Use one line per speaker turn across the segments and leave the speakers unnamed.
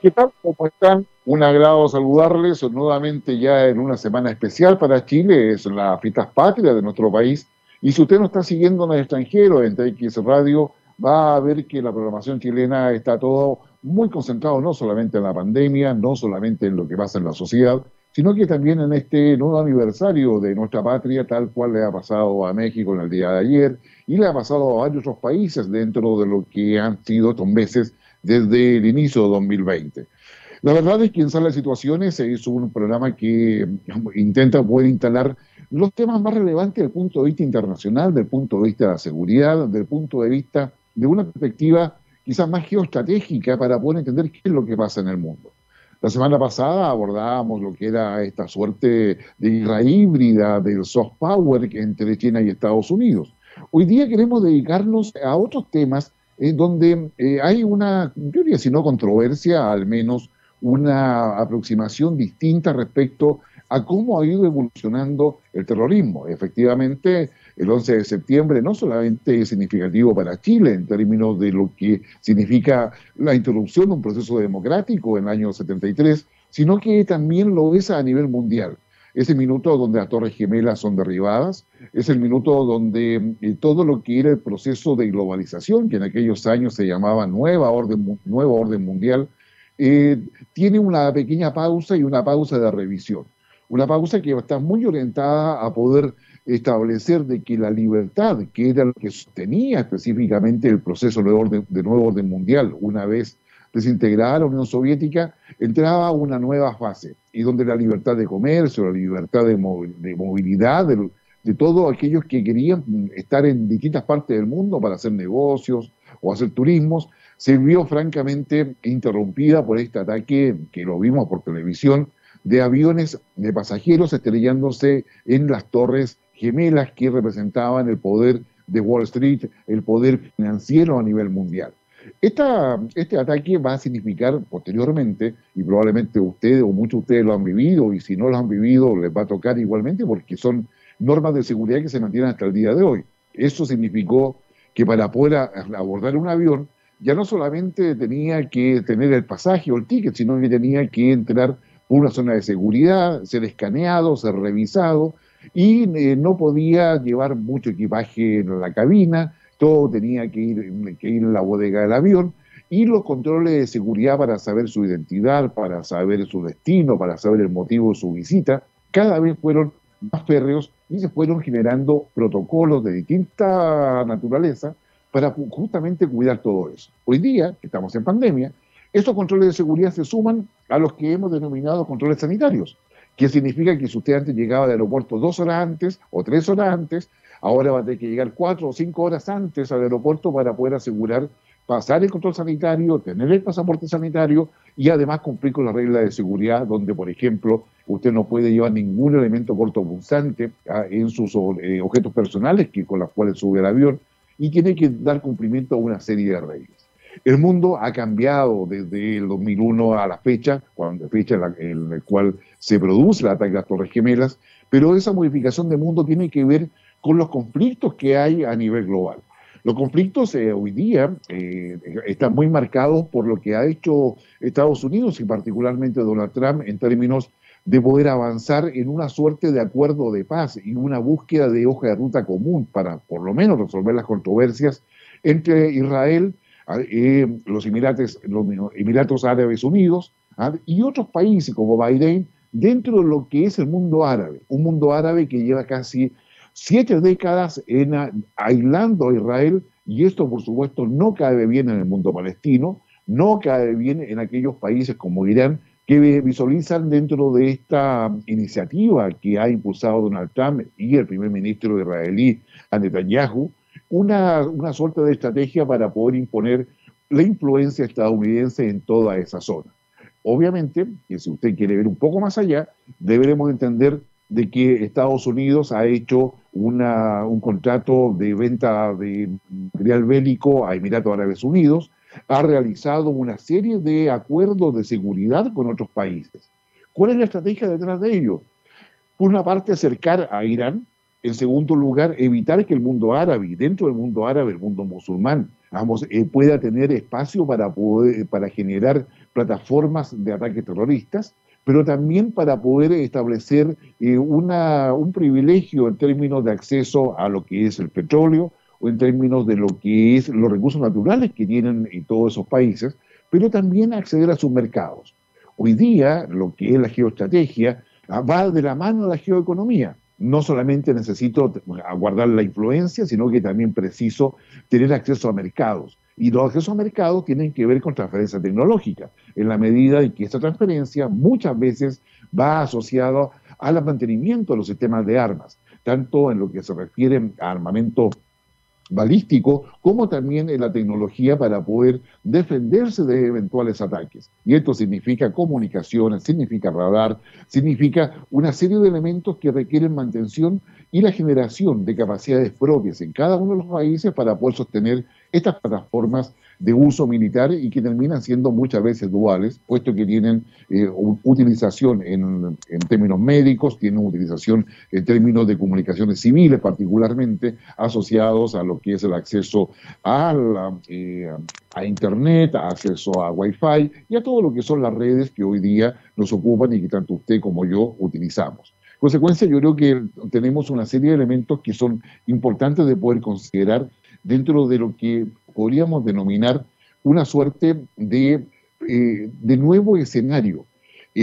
¿Qué tal? ¿Cómo están? Un agrado saludarles nuevamente ya en una semana especial para Chile, es la fiesta patria de nuestro país. Y si usted no está siguiendo en el extranjero, en TX Radio, va a ver que la programación chilena está todo muy concentrado no solamente en la pandemia, no solamente en lo que pasa en la sociedad, sino que también en este nuevo aniversario de nuestra patria, tal cual le ha pasado a México en el día de ayer y le ha pasado a varios otros países dentro de lo que han sido estos meses desde el inicio de 2020. La verdad es que en Sala de Situaciones hizo un programa que intenta poder instalar los temas más relevantes desde el punto de vista internacional, del punto de vista de la seguridad, del punto de vista de una perspectiva quizás más geoestratégica para poder entender qué es lo que pasa en el mundo. La semana pasada abordábamos lo que era esta suerte de guerra híbrida del soft power entre China y Estados Unidos. Hoy día queremos dedicarnos a otros temas en donde eh, hay una, yo diría si no controversia, al menos una aproximación distinta respecto a cómo ha ido evolucionando el terrorismo. Efectivamente, el 11 de septiembre no solamente es significativo para Chile en términos de lo que significa la interrupción de un proceso democrático en el año 73, sino que también lo es a nivel mundial. Es el minuto donde las Torres Gemelas son derribadas, es el minuto donde eh, todo lo que era el proceso de globalización, que en aquellos años se llamaba Nueva Orden, nueva orden Mundial, eh, tiene una pequeña pausa y una pausa de revisión. Una pausa que está muy orientada a poder establecer de que la libertad, que era lo que sostenía específicamente el proceso de nuevo orden mundial, una vez desintegrada la Unión Soviética, entraba una nueva fase, y donde la libertad de comercio, la libertad de, movilidad de, de, todos aquellos que querían estar en distintas partes del mundo para hacer negocios o hacer turismos, se vio francamente interrumpida por este ataque que lo vimos por televisión de aviones de pasajeros estrellándose en las torres gemelas que representaban el poder de Wall Street, el poder financiero a nivel mundial. Esta, este ataque va a significar posteriormente, y probablemente ustedes o muchos de ustedes lo han vivido, y si no lo han vivido les va a tocar igualmente porque son normas de seguridad que se mantienen hasta el día de hoy. Eso significó que para poder abordar un avión ya no solamente tenía que tener el pasaje o el ticket, sino que tenía que entrar por una zona de seguridad, ser escaneado, ser revisado, y eh, no podía llevar mucho equipaje en la cabina, todo tenía que ir, en la bodega del avión, y los controles de seguridad para saber su identidad, para saber su destino, para saber el motivo de su visita, cada vez fueron más férreos y se fueron generando protocolos de distinta naturaleza para justamente cuidar todo eso. Hoy día, que estamos en pandemia, estos controles de seguridad se suman a los que hemos denominado controles sanitarios, que significa que si usted antes llegaba al aeropuerto dos horas antes o tres horas antes, ahora va a tener que llegar cuatro o cinco horas antes al aeropuerto para poder asegurar pasar el control sanitario, tener el pasaporte sanitario y además cumplir con las reglas de seguridad, donde, por ejemplo, usted no puede llevar ningún elemento cortopunzante ah, en sus eh, objetos personales que, con los cuales sube el avión y tiene que dar cumplimiento a una serie de reglas. El mundo ha cambiado desde el 2001 a la fecha, cuando, fecha en la, en la cual se produce el ataque a las Torres Gemelas, pero esa modificación de mundo tiene que ver con los conflictos que hay a nivel global. Los conflictos eh, hoy día eh, están muy marcados por lo que ha hecho Estados Unidos y particularmente Donald Trump en términos de poder avanzar en una suerte de acuerdo de paz y una búsqueda de hoja de ruta común para por lo menos resolver las controversias entre Israel, eh, los, Emirates, los Emiratos Árabes Unidos ¿ah? y otros países como Bahrein dentro de lo que es el mundo árabe, un mundo árabe que lleva casi siete décadas aislando a Israel y esto por supuesto no cae bien en el mundo palestino, no cae bien en aquellos países como Irán que visualizan dentro de esta iniciativa que ha impulsado Donald Trump y el primer ministro israelí Netanyahu, una, una suerte de estrategia para poder imponer la influencia estadounidense en toda esa zona. Obviamente, que si usted quiere ver un poco más allá, deberemos entender de que Estados Unidos ha hecho una, un contrato de venta de material bélico a Emiratos Árabes Unidos, ha realizado una serie de acuerdos de seguridad con otros países. ¿Cuál es la estrategia detrás de ello? Por una parte, acercar a Irán. En segundo lugar, evitar que el mundo árabe, dentro del mundo árabe, el mundo musulmán, eh, pueda tener espacio para, poder, para generar plataformas de ataques terroristas, pero también para poder establecer eh, una, un privilegio en términos de acceso a lo que es el petróleo o en términos de lo que es los recursos naturales que tienen en todos esos países, pero también acceder a sus mercados. Hoy día, lo que es la geoestrategia ah, va de la mano de la geoeconomía no solamente necesito guardar la influencia, sino que también preciso tener acceso a mercados. Y los accesos a mercados tienen que ver con transferencia tecnológica, en la medida en que esta transferencia muchas veces va asociada al mantenimiento de los sistemas de armas, tanto en lo que se refiere a armamento balístico, como también en la tecnología para poder defenderse de eventuales ataques. Y esto significa comunicaciones, significa radar, significa una serie de elementos que requieren mantención y la generación de capacidades propias en cada uno de los países para poder sostener estas plataformas de uso militar y que terminan siendo muchas veces duales, puesto que tienen eh, utilización en, términos médicos, tienen utilización en términos de comunicaciones civiles, particularmente asociados a lo que es el acceso a, eh, a Internet, acceso a Wi-Fi y a todo lo que son las redes que hoy día nos ocupan y que tanto usted como yo utilizamos. En consecuencia, yo creo que tenemos una serie de elementos que son importantes de poder considerar dentro de lo que podríamos denominar una suerte de, eh, de nuevo escenario.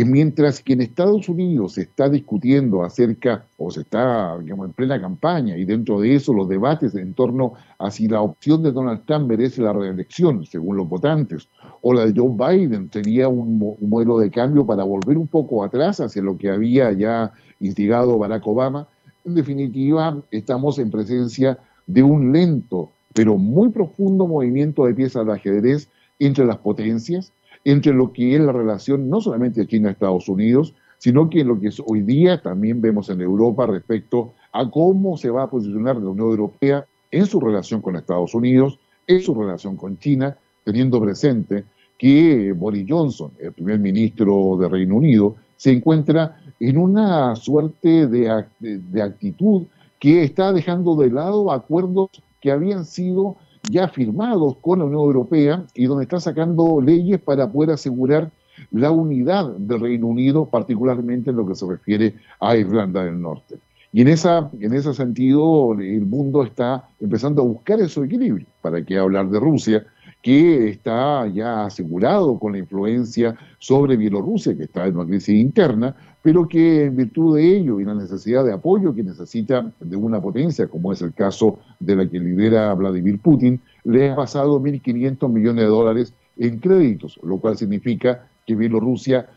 Mientras que en Estados Unidos se está discutiendo acerca, o se está digamos, en plena campaña, y dentro de eso los debates en torno a si la opción de Donald Trump merece la reelección, según los votantes, o la de Joe Biden sería un, un modelo de cambio para volver un poco atrás hacia lo que había ya instigado Barack Obama, en definitiva estamos en presencia de un lento pero muy profundo movimiento de piezas de ajedrez entre las potencias, entre lo que es la relación no solamente de China-Estados Unidos, sino que lo que hoy día también vemos en Europa respecto a cómo se va a posicionar la Unión Europea en su relación con Estados Unidos, en su relación con China, teniendo presente que Boris Johnson, el primer ministro de Reino Unido, se encuentra en una suerte de, de actitud que está dejando de lado acuerdos que habían sido ya firmados con la Unión Europea y donde está sacando leyes para poder asegurar la unidad del Reino Unido, particularmente en lo que se refiere a Irlanda del Norte. Y en, esa, en ese sentido el mundo está empezando a buscar ese equilibrio. ¿Para qué hablar de Rusia? Que está ya asegurado con la influencia sobre Bielorrusia, que está en una crisis interna, pero que en virtud de ello y la necesidad de apoyo que necesita de una potencia, como es el caso de la que lidera Vladimir Putin, le ha pasado 1.500 millones de dólares en créditos, lo cual significa que Bielorrusia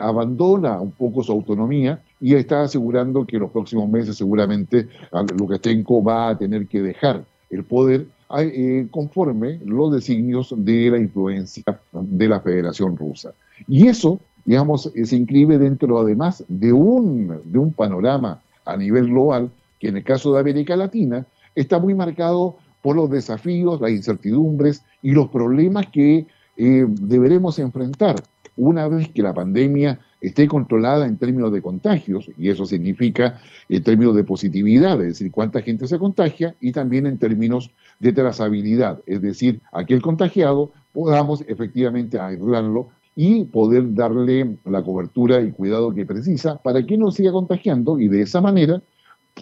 abandona un poco su autonomía y está asegurando que en los próximos meses seguramente Lukashenko va a tener que dejar el poder conforme los designios de la influencia de la Federación Rusa. Y eso, digamos, eh, se inscribe dentro además de un, de un panorama a nivel global que en el caso de América Latina está muy marcado por los desafíos, las incertidumbres y los problemas que eh, deberemos enfrentar una vez que la pandemia esté controlada en términos de contagios, y eso significa en términos de positividad, es decir, cuánta gente se contagia, y también en términos de trazabilidad, es decir, aquel contagiado podamos efectivamente aislarlo y poder darle la cobertura y cuidado que precisa para que no siga contagiando y de esa manera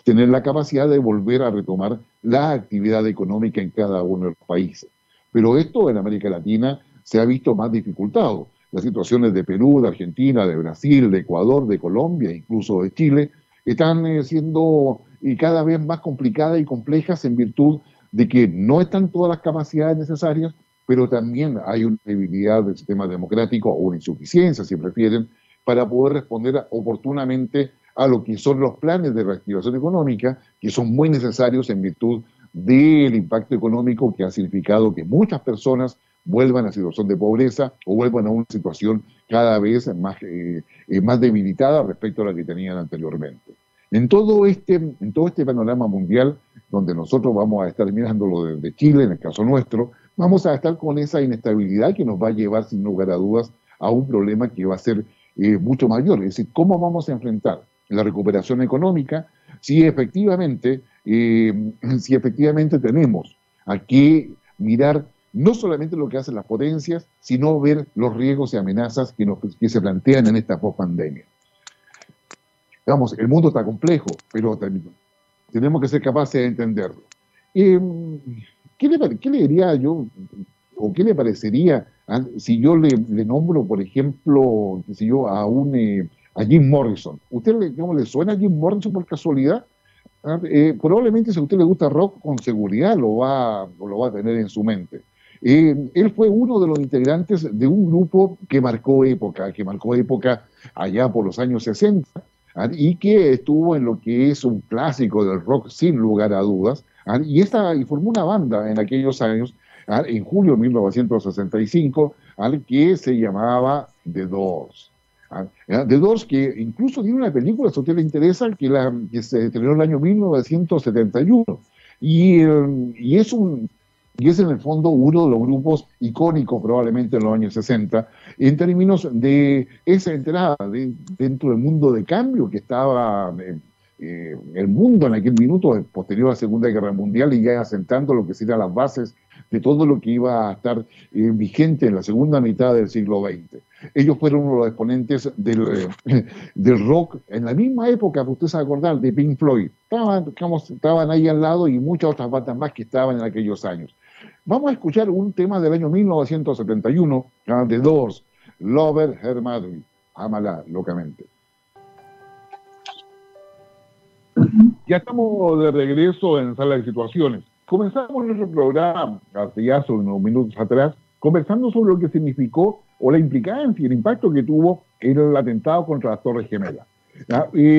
tener la capacidad de volver a retomar la actividad económica en cada uno de los países. Pero esto en América Latina se ha visto más dificultado las situaciones de Perú, de Argentina, de Brasil, de Ecuador, de Colombia, incluso de Chile, están eh, siendo y cada vez más complicadas y complejas en virtud de que no están todas las capacidades necesarias, pero también hay una debilidad del sistema democrático o una insuficiencia, si prefieren, para poder responder oportunamente a lo que son los planes de reactivación económica, que son muy necesarios en virtud del impacto económico que ha significado que muchas personas vuelvan a situación de pobreza o vuelvan a una situación cada vez más, eh, eh, más debilitada respecto a la que tenían anteriormente. En todo, este, en todo este panorama mundial, donde nosotros vamos a estar mirándolo desde Chile, en el caso nuestro, vamos a estar con esa inestabilidad que nos va a llevar sin lugar a dudas a un problema que va a ser eh, mucho mayor. Es decir, ¿cómo vamos a enfrentar la recuperación económica si efectivamente, si efectivamente tenemos aquí mirar no solamente lo que hacen las potencias, sino ver los riesgos y amenazas que, que se plantean en esta post-pandemia. Vamos, el mundo está complejo, pero tenemos que ser capaces de entenderlo. Em, ¿qué, le, ¿Qué le diría yo, o qué le parecería si yo le, nombro, por ejemplo, si yo a un eh, a Jim Morrison? ¿Usted le, cómo le suena a Jim Morrison por casualidad? Ah, eh, probablemente si a usted le gusta rock, con seguridad lo va, lo va a tener en su mente. Él fue uno de los integrantes de un grupo que marcó época, que marcó época allá por los años 60 ¿ah? y que estuvo en lo que es un clásico del rock sin lugar a dudas. ¿ah? Y, esta, y formó una banda en aquellos años, en julio de 1965, que se llamaba The Doors. The Doors, que incluso tiene una película, si usted le interesa, que, se estrenó en el año 1971. Y, eh, y es un y es en el fondo uno de los grupos icónicos probablemente en los años 60, en términos de esa entrada dentro del mundo de cambio que estaba eh, eh, el mundo en aquel minuto, posterior a la Segunda Guerra Mundial, y ya asentando lo que serían las bases de todo lo que iba a estar eh, vigente en la segunda mitad del siglo XX. Ellos fueron uno de los exponentes del, del rock en la misma época, usted se acordar, de Pink Floyd. Estaban, estaban ahí al lado y muchas otras bandas más que estaban en aquellos años. Vamos a escuchar un tema del año 1971 de Doors, Lover Her Madrid, Amala locamente. Ya estamos de regreso en Sala de Situaciones. Comenzamos nuestro programa hace ya unos minutos atrás conversando sobre lo que significó o la implicancia y el impacto que tuvo el atentado contra las Torres Gemelas.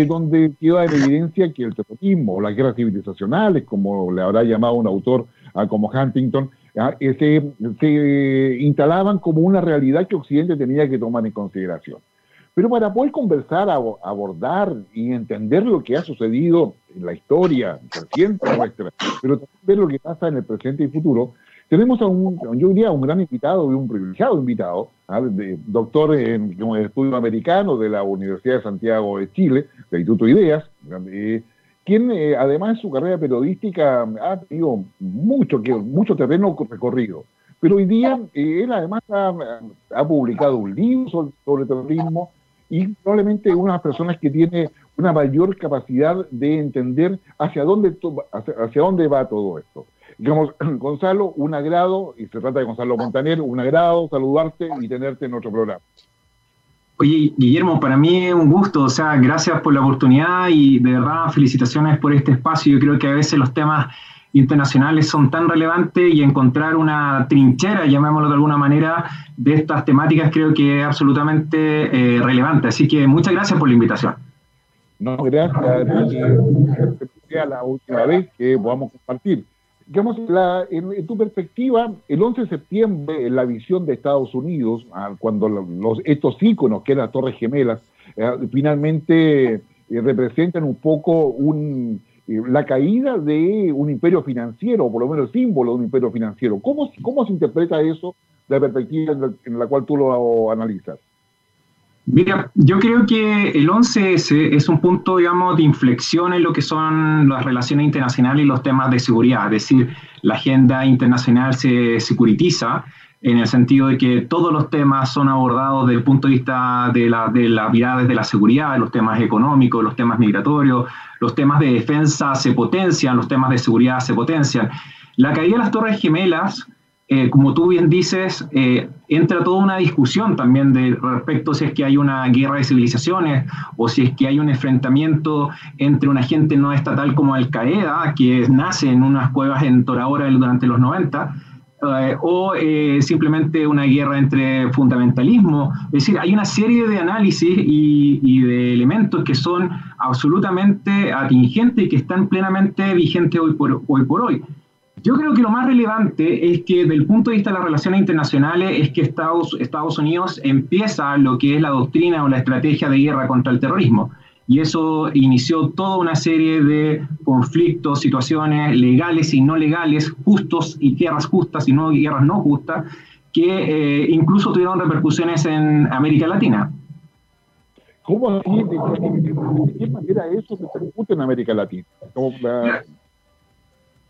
donde queda en evidencia que el terrorismo o las guerras civilizacionales, como le habrá llamado un autor como Huntington, se, se, instalaban como una realidad que Occidente tenía que tomar en consideración. Pero para poder conversar, abordar y entender lo que ha sucedido en la historia reciente nuestra, pero también ver lo que pasa en el presente y futuro, tenemos a un, yo diría, un gran invitado un privilegiado invitado, doctor en, estudio americano de la Universidad de Santiago de Chile, del Instituto Ideas, eh, quien eh, además en su carrera periodística ha tenido mucho, que, mucho terreno recorrido. Pero hoy día eh, él además ha, publicado un libro sobre, terrorismo y probablemente una de las personas que tiene una mayor capacidad de entender hacia dónde, hacia, dónde va todo esto. Digamos, Gonzalo, un agrado, y se trata de Gonzalo Montaner, un agrado saludarte y tenerte en nuestro programa.
Oye, Guillermo, para mí es un gusto, o sea, gracias por la oportunidad y de verdad felicitaciones por este espacio. Yo creo que a veces los temas internacionales son tan relevantes y encontrar una trinchera, llamémoslo de alguna manera, de estas temáticas creo que es absolutamente eh, relevante. Así que muchas gracias por la invitación.
No, gracias. Sea la última vez que podamos compartir digamos, en, tu perspectiva, el 11 de septiembre, en la visión de Estados Unidos, ah, cuando los, estos íconos, que eran las Torres Gemelas, eh, finalmente eh, representan un poco un, la caída de un imperio financiero, o por lo menos símbolo de un imperio financiero. ¿Cómo, cómo se interpreta eso de la perspectiva en la cual tú lo analizas?
Mira, yo creo que el 11S es un punto, digamos, de inflexión en lo que son las relaciones internacionales y los temas de seguridad. Es decir, la agenda internacional se securitiza en el sentido de que todos los temas son abordados desde el punto de vista de la, de la mirada desde la seguridad, los temas económicos, los temas migratorios, los temas de defensa se potencian, los temas de seguridad se potencian. La caída de las Torres Gemelas eh, como tú bien dices, eh, entra toda una discusión también de respecto si es que hay una guerra de civilizaciones o si es que hay un enfrentamiento entre una gente no estatal como Al Qaeda, que nace en unas cuevas en Torahora durante los 90, eh, o simplemente una guerra entre fundamentalismo. Es decir, hay una serie de análisis y, de elementos que son absolutamente atingentes y que están plenamente vigentes hoy por hoy. Por hoy. Yo creo que lo más relevante es que, desde el punto de vista de las relaciones internacionales, es que Estados, Estados Unidos empieza lo que es la doctrina o la estrategia de guerra contra el terrorismo. Y eso inició toda una serie de conflictos, situaciones legales y no legales, justos y guerras justas y no guerras no justas, que eh, incluso tuvieron repercusiones en América Latina.
¿Cómo ¿De, qué manera eso se repercute en América Latina?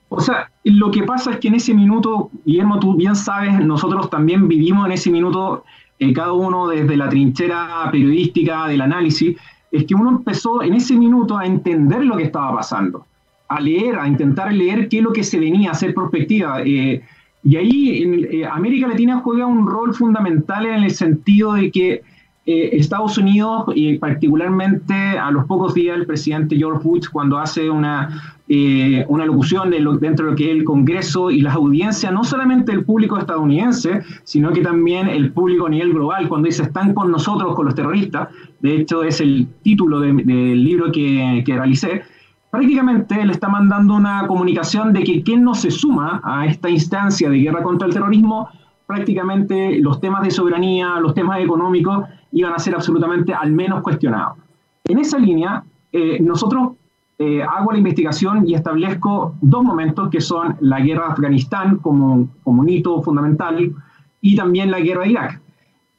O sea, lo que pasa es que en ese minuto, Guillermo, tú bien sabes, nosotros también vivimos en ese minuto, eh, cada uno desde la trinchera periodística del análisis, es que uno empezó en ese minuto a entender lo que estaba pasando, a leer, a intentar leer qué es lo que se venía a hacer perspectiva. Eh, y ahí en, eh, América Latina juega un rol fundamental en el sentido de que eh, Estados Unidos, y particularmente a los pocos días el presidente George Bush, cuando hace una, eh, una locución dentro de lo que es el Congreso y las audiencias, no solamente el público estadounidense, sino que también el público a nivel global, cuando dice están con nosotros, con los terroristas, de hecho es el título del libro que, que realicé, prácticamente le está mandando una comunicación de que quien no se suma a esta instancia de guerra contra el terrorismo, prácticamente los temas de soberanía, los temas económicos, iban a ser absolutamente al menos cuestionados. En esa línea, eh, nosotros eh, hago la investigación y establezco dos momentos que son la guerra de Afganistán como, como un hito fundamental y también la guerra de Irak.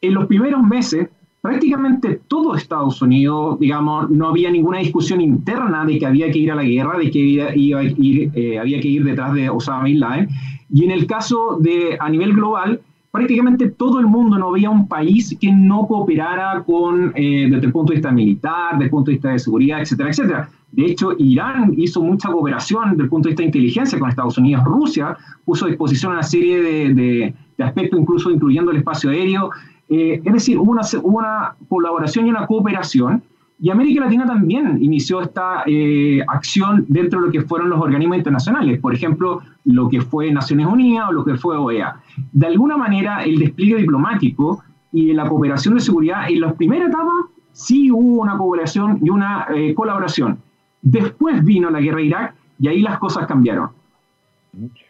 En los primeros meses, prácticamente todo Estados Unidos, digamos, no había ninguna discusión interna de que había que ir a la guerra, de que eh, había que ir detrás de Osama Bin Laden. Y en el caso de a nivel global, prácticamente todo el mundo, no había un país que no cooperara con, eh, desde el punto de vista militar, desde el punto de vista de seguridad, etcétera, etcétera. De hecho, Irán hizo mucha cooperación desde el punto de vista de inteligencia con Estados Unidos. Rusia puso a disposición una serie de, aspectos, incluso incluyendo el espacio aéreo. Eh, es decir, hubo una, una colaboración y una cooperación y América Latina también inició esta eh, acción dentro de lo que fueron los organismos internacionales, por ejemplo, lo que fue Naciones Unidas o lo que fue OEA. De alguna manera, el despliegue diplomático y la cooperación de seguridad en la primera etapa sí hubo una cooperación y una eh, colaboración. Después vino la guerra de Irak y ahí las cosas cambiaron.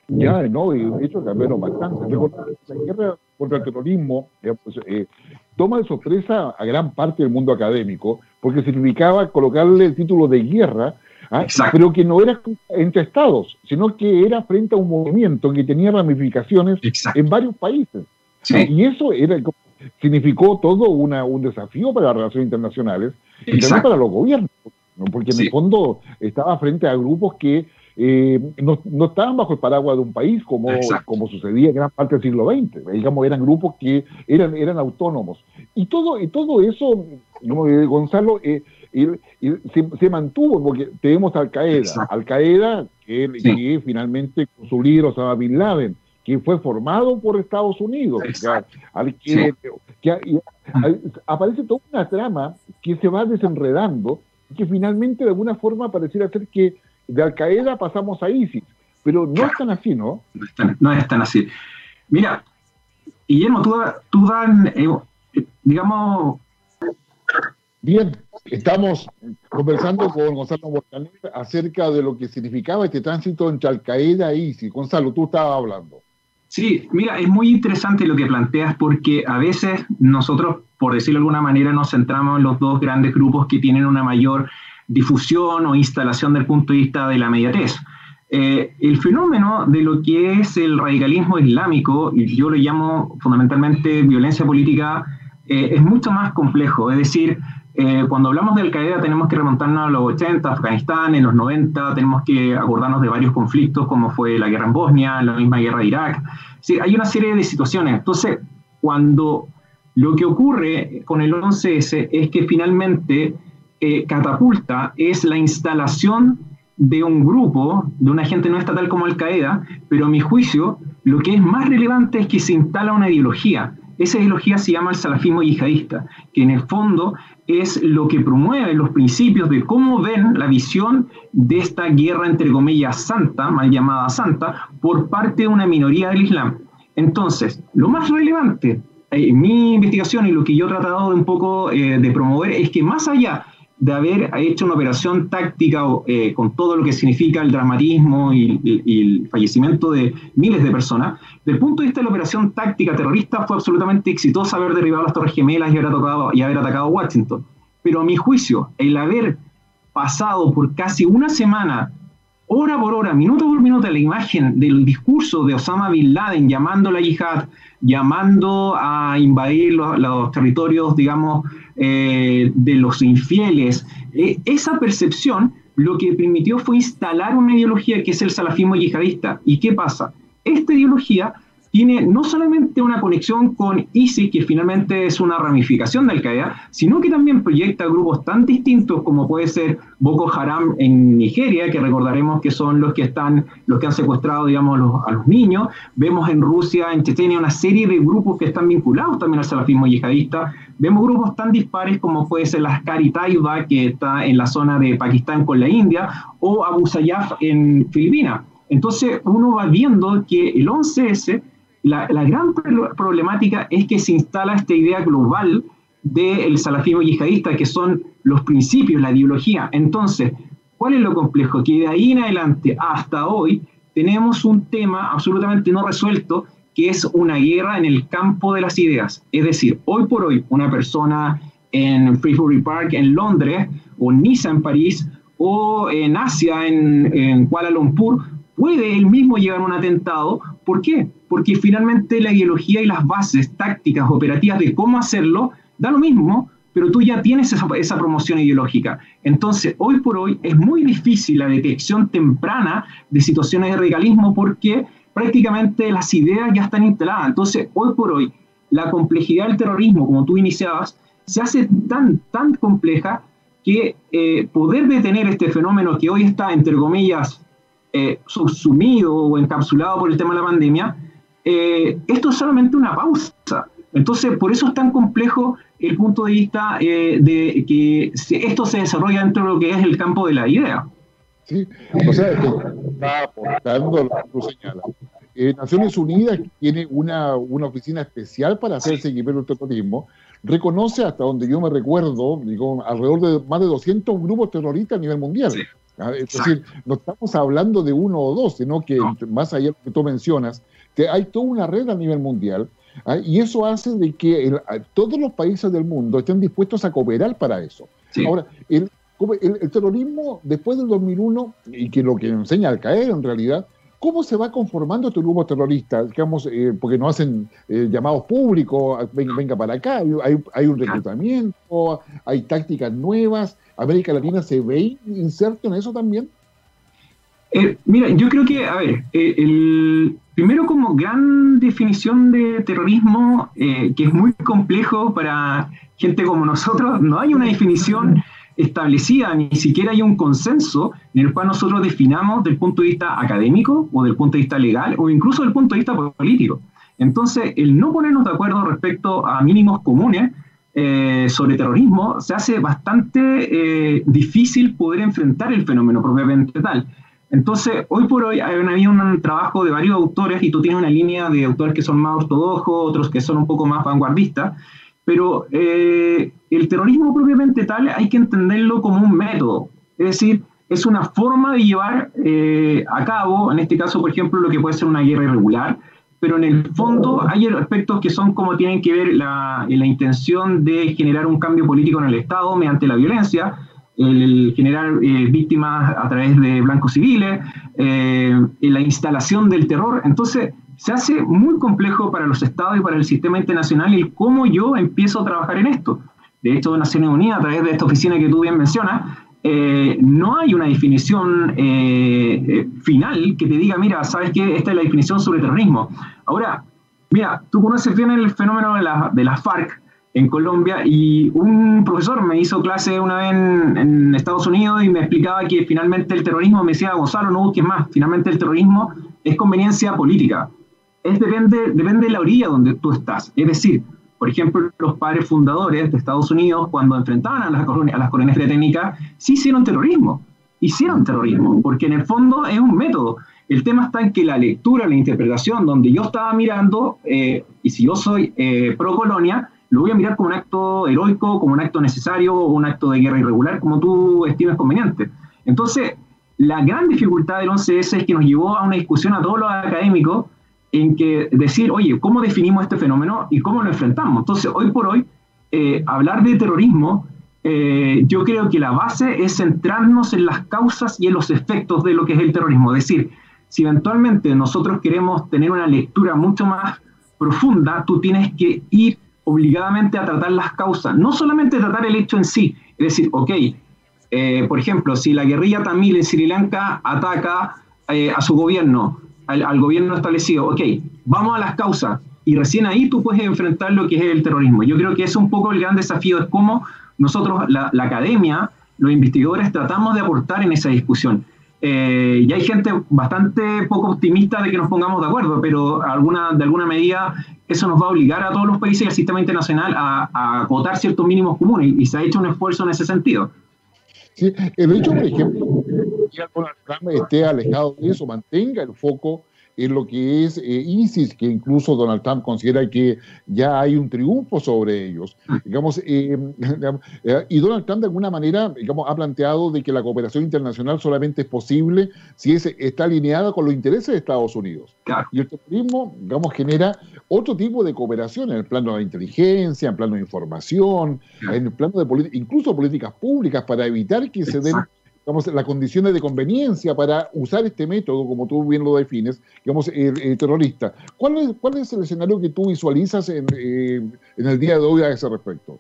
Ya, no, y de hecho cambiaron bastante. La guerra contra el terrorismo eh, toma de sorpresa a gran parte del mundo académico, porque significaba colocarle el título de guerra, ¿ah? pero que no era entre estados, sino que era frente a un movimiento que tenía ramificaciones en varios países. Y eso era, significó todo una, un desafío para las relaciones internacionales y también para los gobiernos, porque en el fondo estaba frente a grupos que eh, no, no, estaban bajo el paraguas de un país como, como sucedía en gran parte del siglo XX. Digamos, eran grupos que eran, eran autónomos. Y todo, y todo eso, Gonzalo, eh, se, mantuvo, porque tenemos Al Qaeda, Al Qaeda que, finalmente con su líder Osama Bin Laden, que fue formado por Estados Unidos, al que, aparece toda una trama que se va desenredando y que finalmente de alguna forma pareciera ser que de Al Qaeda pasamos a ISIS, pero no es tan así, ¿no?
No es tan, así. Mira, Guillermo, tú, tú dan, eh, digamos...
Bien, estamos conversando con Gonzalo Borcanet acerca de lo que significaba este tránsito entre Al Qaeda e ISIS. Gonzalo, tú estabas hablando.
Sí, mira, es muy interesante lo que planteas porque a veces nosotros, por decirlo de alguna manera, nos centramos en los dos grandes grupos que tienen una mayor difusión o instalación del punto de vista de la mediatez. Eh, el fenómeno de lo que es el radicalismo islámico, y yo lo llamo fundamentalmente violencia política, eh, es mucho más complejo. Es decir, eh, cuando hablamos de Al-Qaeda tenemos que remontarnos a los 80, Afganistán, en los 90, tenemos que acordarnos de varios conflictos como fue la guerra en Bosnia, la misma guerra de Irak. Sí, hay una serie de situaciones. Entonces, cuando lo que ocurre con el 11S es que finalmente eh, catapulta es la instalación de un grupo, de una gente no estatal como Al-Qaeda, pero a mi juicio lo que es más relevante es que se instala una ideología. Esa ideología se llama el salafismo yihadista, que en el fondo es lo que promueve los principios de cómo ven la visión de esta guerra, entre comillas, santa, mal llamada santa, por parte de una minoría del Islam. Entonces, lo más relevante en mi investigación y lo que yo he tratado de un poco eh, de promover es que más allá de haber hecho una operación táctica eh, con todo lo que significa el dramatismo y, el fallecimiento de miles de personas, desde el punto de vista de la operación táctica terrorista fue absolutamente exitosa haber derribado las Torres Gemelas y haber, tocado, y haber atacado Washington. Pero a mi juicio, el haber pasado por casi una semana, hora por hora, minuto por minuto, la imagen del discurso de Osama Bin Laden llamando a la yihad, llamando a invadir los territorios, digamos, eh, de los infieles, eh, esa percepción lo que permitió fue instalar una ideología que es el salafismo yihadista. ¿Y qué pasa? Esta ideología tiene no solamente una conexión con ISIS, que finalmente es una ramificación de Al-Qaeda, sino que también proyecta grupos tan distintos como puede ser Boko Haram en Nigeria, que recordaremos que son los que están, los que han secuestrado, digamos, a los niños. Vemos en Rusia, en Chechenia, una serie de grupos que están vinculados también al salafismo yihadista. Vemos grupos tan dispares como puede ser la Askari Taiba, que está en la zona de Pakistán con la India, o Abu Sayyaf en Filipinas. Entonces uno va viendo que el 11S la, gran problemática es que se instala esta idea global del salafismo yihadista, que son los principios, la ideología. Entonces, ¿cuál es lo complejo? Que de ahí en adelante hasta hoy tenemos un tema absolutamente no resuelto, que es una guerra en el campo de las ideas. Es decir, hoy por hoy, una persona en Freebury Park en Londres, o Niza en París, o en Asia, en, en Kuala Lumpur, puede él mismo llegar a un atentado. ¿Por qué? Porque finalmente la ideología y las bases tácticas operativas de cómo hacerlo da lo mismo, pero tú ya tienes esa, promoción ideológica. Entonces, hoy por hoy es muy difícil la detección temprana de situaciones de radicalismo porque prácticamente las ideas ya están instaladas. Entonces, hoy por hoy, la complejidad del terrorismo, como tú iniciabas, se hace tan, tan compleja que eh, poder detener este fenómeno que hoy está, entre comillas, eh, subsumido o encapsulado por el tema de la pandemia, eh, esto es solamente una pausa. Entonces, por eso es tan complejo el punto de vista eh, de que esto se desarrolla dentro de lo que es el campo de la idea.
Sí, o sea, está aportando lo que tú señalas. Eh, Naciones Unidas tiene una, una, oficina especial para hacer seguimiento del terrorismo. Reconoce, hasta donde yo me recuerdo, digo, alrededor de más de 200 grupos terroristas a nivel mundial. Ah, es decir, no estamos hablando de uno o dos, sino que más allá de lo que tú mencionas, que hay toda una red a nivel mundial ¿ah? y eso hace de que todos los países del mundo estén dispuestos a cooperar para eso. Ahora, el, terrorismo después del 2001, y que lo que enseña al caer en realidad, ¿cómo se va conformando este grupo terrorista? Digamos, eh, porque no hacen eh, llamados públicos, venga, para acá, hay, hay, un reclutamiento, hay tácticas nuevas. ¿América Latina se ve inserto en eso también?
Eh, mira, yo creo que, a ver, el, primero como gran definición de terrorismo, eh, que es muy complejo para gente como nosotros, no hay una definición establecida, ni siquiera hay un consenso en el cual nosotros definamos del punto de vista académico o del punto de vista legal o incluso del punto de vista político. Entonces, el no ponernos de acuerdo respecto a mínimos comunes sobre terrorismo se hace bastante difícil poder enfrentar el fenómeno propiamente tal. Entonces, hoy por hoy hay habido un trabajo de varios autores y tú tienes una línea de autores que son más ortodoxos, otros que son un poco más vanguardistas, pero eh, el terrorismo propiamente tal hay que entenderlo como un método, es decir, es una forma de llevar eh, a cabo, en este caso, por ejemplo, lo que puede ser una guerra irregular, pero en el fondo hay aspectos que son como tienen que ver la, la intención de generar un cambio político en el Estado mediante la violencia, el generar eh, víctimas a través de blancos civiles, eh, la instalación del terror. Entonces, se hace muy complejo para los estados y para el sistema internacional el cómo yo empiezo a trabajar en esto. De hecho, Naciones Unidas, a través de esta oficina que tú bien mencionas, eh, no hay una definición final que te diga, mira, sabes que esta es la definición sobre terrorismo. Ahora, mira, tú conoces bien el fenómeno de la, de la FARC, en Colombia y un profesor me hizo clase una vez en, Estados Unidos y me explicaba que finalmente el terrorismo, me decía Gonzalo, no busques más, finalmente el terrorismo es conveniencia política. Es depende, depende de la orilla donde tú estás. Es decir, por ejemplo, los padres fundadores de Estados Unidos, cuando enfrentaban a las, a las colonias británicas, sí hicieron terrorismo. Hicieron terrorismo, porque en el fondo es un método. El tema está en que la lectura, la interpretación, donde yo estaba mirando, eh, y si yo soy eh, pro colonia, lo voy a mirar como un acto heroico, como un acto necesario un acto de guerra irregular, como tú estimes conveniente. Entonces, la gran dificultad del 11S es que nos llevó a una discusión a todos los académicos en que decir, oye, ¿cómo definimos este fenómeno y cómo lo enfrentamos? Entonces, hoy por hoy, eh, hablar de terrorismo, eh, yo creo que la base es centrarnos en las causas y en los efectos de lo que es el terrorismo. Es decir, si eventualmente nosotros queremos tener una lectura mucho más profunda, tú tienes que ir obligadamente a tratar las causas, no solamente tratar el hecho en sí, es decir, ok, Eh, por ejemplo, si la guerrilla tamil en Sri Lanka ataca eh, a su gobierno, al, gobierno establecido, ok, vamos a las causas, y recién ahí tú puedes enfrentar lo que es el terrorismo. Yo creo que es un poco el gran desafío, es cómo nosotros, la, academia, los investigadores, tratamos de aportar en esa discusión. Eh, y hay gente bastante poco optimista de que nos pongamos de acuerdo, pero alguna, de alguna medida eso nos va a obligar a todos los países y al sistema internacional a, a acotar ciertos mínimos comunes y, se ha hecho un esfuerzo en ese sentido.
Sí, el hecho, por ejemplo, que Trump esté alejado de eso, mantenga el foco en lo que es eh, ISIS, que incluso Donald Trump considera que ya hay un triunfo sobre ellos. Ah. Digamos, eh, eh, y Donald Trump de alguna manera digamos, ha planteado de que la cooperación internacional solamente es posible si es, está alineada con los intereses de Estados Unidos. Y el terrorismo, digamos, genera otro tipo de cooperación en el plano de inteligencia, en el plano de información, en el plano de incluso políticas públicas para evitar que se den digamos, las condiciones de conveniencia para usar este método, como tú bien lo defines, digamos, el, terrorista. ¿Cuál es, ¿Cuál es el escenario que tú visualizas en, eh, en, el día de hoy a ese respecto?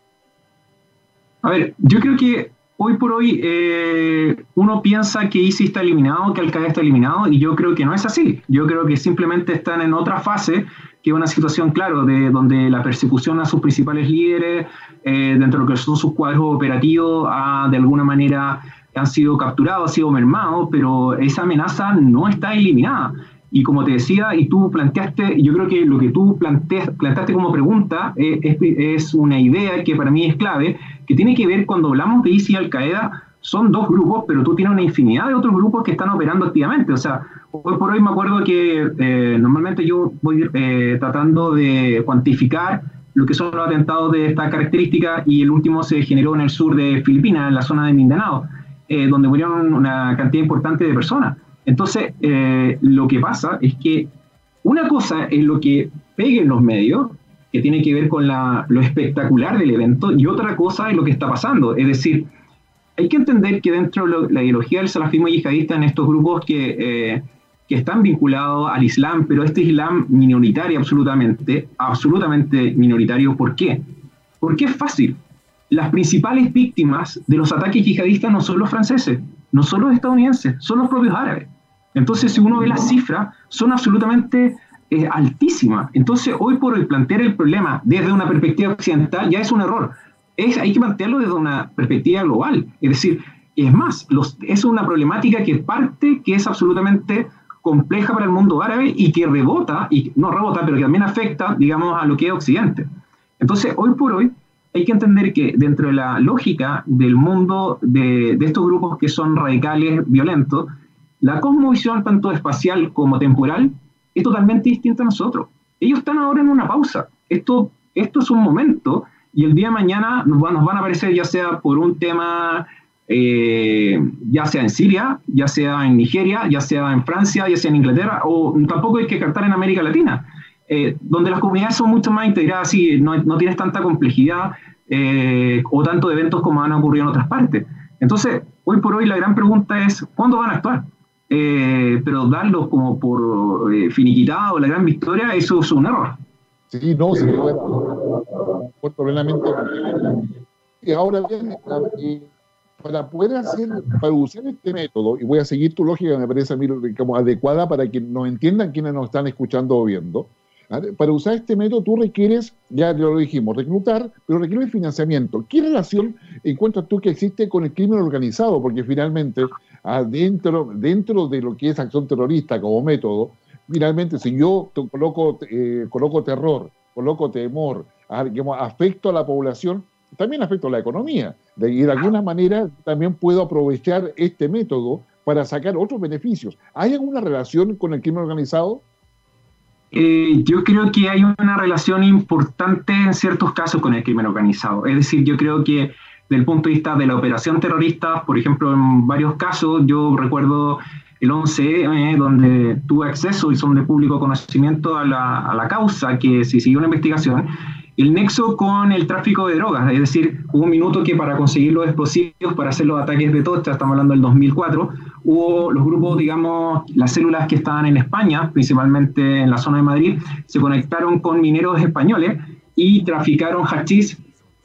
A ver, yo creo que hoy por hoy eh, uno piensa que ISIS está eliminado, que Al-Qaeda está eliminado, y yo creo que no es así. Yo creo que simplemente están en otra fase, que una situación, claro, de donde la persecución a sus principales líderes, eh, dentro de lo que son sus cuadros operativos, ha de alguna manera han sido capturados, han sido mermados, pero esa amenaza no está eliminada. Y como te decía, y tú planteaste, yo creo que lo que tú planteaste como pregunta es, es, una idea que para mí es clave, que tiene que ver cuando hablamos de ISIS y Al-Qaeda, son dos grupos, pero tú tienes una infinidad de otros grupos que están operando activamente. O sea, hoy por hoy me acuerdo que eh, normalmente yo voy eh, tratando de cuantificar lo que son los atentados de esta característica y el último se generó en el sur de Filipinas, en la zona de Mindanao. Eh, donde murieron una cantidad importante de personas. Entonces, eh, lo que pasa es que una cosa es lo que peguen los medios, que tiene que ver con lo espectacular del evento, y otra cosa es lo que está pasando. Es decir, hay que entender que dentro de la ideología del salafismo yihadista, en estos grupos que, eh, que están vinculados al Islam, pero este Islam minoritario absolutamente, absolutamente minoritario, ¿por qué? Porque es fácil las principales víctimas de los ataques yihadistas no son los franceses, no son los estadounidenses, son los propios árabes. Entonces, si uno ve las cifras, son absolutamente eh, altísimas. Entonces, hoy por hoy plantear el problema desde una perspectiva occidental ya es un error. Es, hay que plantearlo desde una perspectiva global. Es decir, es más, es una problemática que parte, que es absolutamente compleja para el mundo árabe y que rebota, y no rebota, pero que también afecta, digamos, a lo que es Occidente. Entonces, hoy por hoy, hay que entender que dentro de la lógica del mundo de, estos grupos que son radicales, violentos, la cosmovisión tanto espacial como temporal es totalmente distinta a nosotros. Ellos están ahora en una pausa. Esto, esto es un momento y el día de mañana nos, van, a aparecer ya sea por un tema, eh, ya sea en Siria, ya sea en Nigeria, ya sea en Francia, ya sea en Inglaterra, o tampoco hay que cartar en América Latina. Eh, donde las comunidades son mucho más integradas y no, no tienes tanta complejidad eh, o tanto de eventos como han ocurrido en otras partes. Entonces, hoy por hoy la gran pregunta es, ¿cuándo van a actuar? Eh, pero darlo como por finiquitado, la gran victoria, eso es un error.
Sí, no, se puede. plenamente. Y ahora bien, para poder hacer, para usar este método, y voy a seguir tu lógica, me parece a mí como adecuada para que nos entiendan quienes nos están escuchando o viendo, para usar este método tú requieres, ya lo dijimos, reclutar, pero requieres financiamiento. ¿Qué relación encuentras tú que existe con el crimen organizado? Porque finalmente, dentro, dentro de lo que es acción terrorista como método, finalmente si yo coloco, eh, coloco terror, coloco temor, afecto a la población, también afecto a la economía. y de alguna manera también puedo aprovechar este método para sacar otros beneficios. ¿Hay alguna relación con el crimen organizado?
Eh, yo creo que hay una relación importante en ciertos casos con el crimen organizado. Es decir, yo creo que desde el punto de vista de la operación terrorista, por ejemplo, en varios casos, yo recuerdo el 11, eh, donde tuve acceso y son de público conocimiento a la, a la causa, que se siguió una investigación, el nexo con el tráfico de drogas, es decir, hubo un minuto que para conseguir los explosivos, para hacer los ataques de tocha, estamos hablando del 2004, hubo los grupos, digamos, las células que estaban en España, principalmente en la zona de Madrid, se conectaron con mineros españoles y traficaron hachís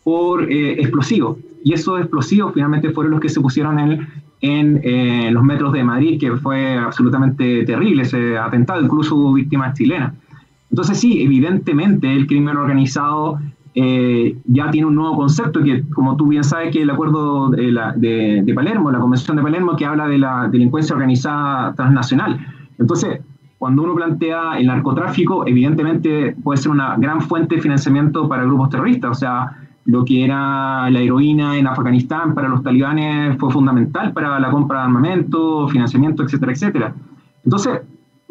por explosivos. Y esos explosivos finalmente fueron los que se pusieron en, en los metros de Madrid, que fue absolutamente terrible ese atentado, incluso hubo víctimas chilenas. Entonces sí, evidentemente el crimen organizado eh, ya tiene un nuevo concepto que, como tú bien sabes, que el acuerdo de, la, de, Palermo, la Convención de Palermo, que habla de la delincuencia organizada transnacional. Entonces, cuando uno plantea el narcotráfico, evidentemente puede ser una gran fuente de financiamiento para grupos terroristas. O sea, lo que era la heroína en Afganistán para los talibanes fue fundamental para la compra de armamento, financiamiento, etcétera, etcétera. Entonces,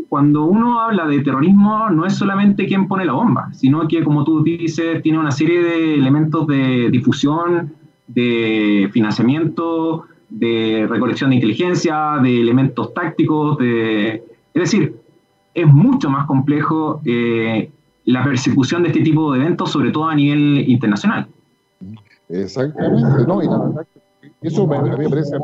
cuando uno habla de terrorismo, no es solamente quien pone la bomba, sino que, como tú dices, tiene una serie de elementos de difusión, de financiamiento, de recolección de inteligencia, de elementos tácticos, de... es decir, es mucho más complejo eh, la persecución de este tipo de eventos, sobre todo a nivel internacional.
Exactamente, no, y eso me, me parece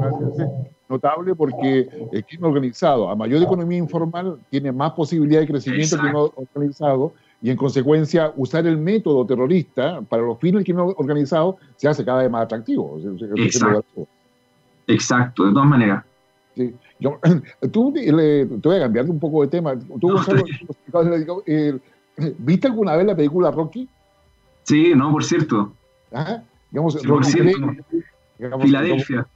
notable porque el crimen organizado, a mayor economía informal, tiene más posibilidad de crecimiento que el crimen organizado y en consecuencia usar el método terrorista para los fines del crimen organizado se hace cada vez más atractivo.
Exacto, Exacto de todas maneras.
Sí. Yo, tú, le, te voy a cambiar un poco de tema. ¿Tú, eh, ¿Viste alguna vez la película Rocky?
Sí, no, por cierto.
Ajá. Digamos, por cierto.
Filadelfia.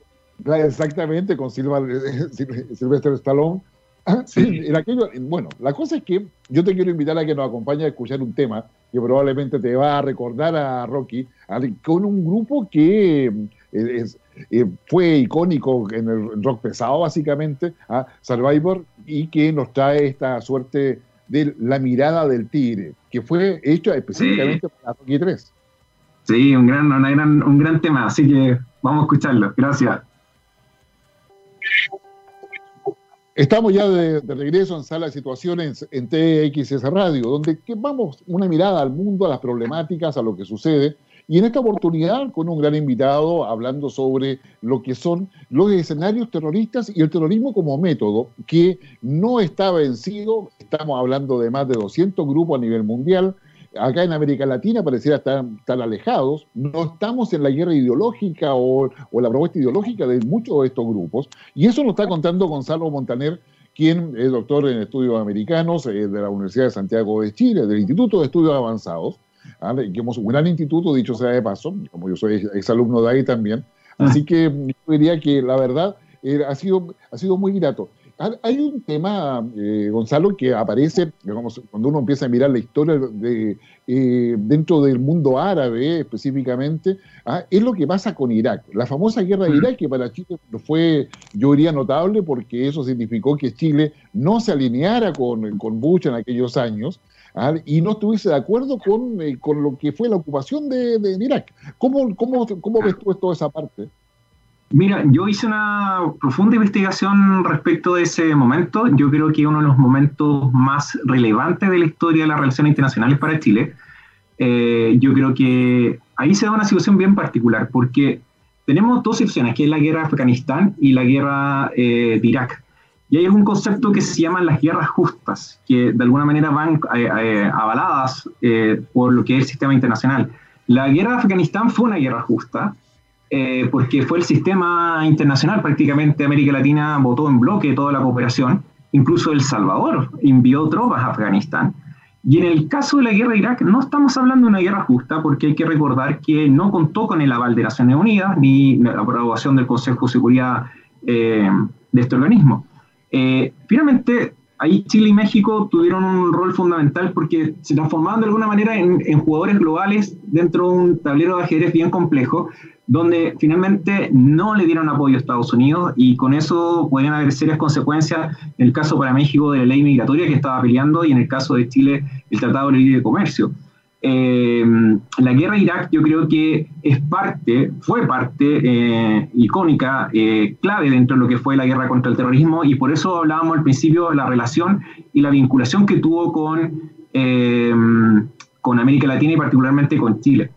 Exactamente, con Silva, Sylvester Stallone. En aquello, bueno, la cosa es que yo te quiero invitar a que nos acompañe a escuchar un tema que probablemente te va a recordar a Rocky, con un grupo que eh, eh, fue icónico en el rock pesado, básicamente, a Survivor, y que nos trae esta suerte de la mirada del tigre, que fue hecho específicamente para Rocky 3.
Sí, un gran, un gran tema, así que vamos a escucharlo. Gracias.
Estamos ya de, regreso en Sala de Situaciones en TXS Radio, donde vamos una mirada al mundo, a las problemáticas, a lo que sucede. Y en esta oportunidad con un gran invitado hablando sobre lo que son los escenarios terroristas y el terrorismo como método, que no está vencido. Estamos hablando de más de 200 grupos a nivel mundial, acá en América Latina pareciera estar, tan alejados, no estamos en la guerra ideológica o, la propuesta ideológica de muchos de estos grupos, y eso nos está contando Gonzalo Montaner, quien es doctor en estudios americanos eh, de la Universidad de Santiago de Chile, del Instituto de Estudios Avanzados, que hemos un gran instituto, dicho sea de paso, como yo soy exalumno de ahí también, ah. así que yo diría que la verdad eh, ha, sido, ha sido muy grato. Hay un tema, eh, Gonzalo, que aparece, digamos, cuando uno empieza a mirar la historia de, eh, dentro del mundo árabe específicamente, ¿ah? es lo que pasa con Irak. La famosa guerra de Irak, que para Chile fue, yo diría, notable porque eso significó que Chile no se alineara con, con Bush en aquellos años, ¿ah? y no estuviese de acuerdo con, eh, con, lo que fue la ocupación de, de Irak. ¿Cómo, cómo, cómo ves tú toda esa parte?
Mira, yo hice una profunda investigación respecto de ese momento. Yo creo que uno de los momentos más relevantes de la historia de las relaciones internacionales para Chile. Eh, yo creo que ahí se da una situación bien particular, porque tenemos dos opciones, que es la guerra de Afganistán y la guerra eh, de Irak. Y hay un concepto que se llaman las guerras justas, que de alguna manera van eh, avaladas por lo que es el sistema internacional. La guerra de Afganistán fue una guerra justa, eh, porque fue el sistema internacional, prácticamente América Latina votó en bloque toda la cooperación, incluso El Salvador envió tropas a Afganistán. Y en el caso de la guerra de Irak, no estamos hablando de una guerra justa, porque hay que recordar que no contó con el aval de Naciones Unidas ni la aprobación del Consejo de Seguridad eh, de este organismo. Eh, finalmente, ahí Chile y México tuvieron un rol fundamental porque se transformaban de alguna manera en, en, jugadores globales dentro de un tablero de ajedrez bien complejo, donde finalmente no le dieron apoyo a Estados Unidos y con eso podrían haber serias consecuencias en el caso para México de la ley migratoria que estaba peleando y en el caso de Chile el Tratado de Libre Comercio. Eh, la guerra de Irak yo creo que es parte, fue parte eh, icónica, eh, clave dentro de lo que fue la guerra contra el terrorismo y por eso hablábamos al principio de la relación y la vinculación que tuvo con, con América Latina y particularmente con Chile.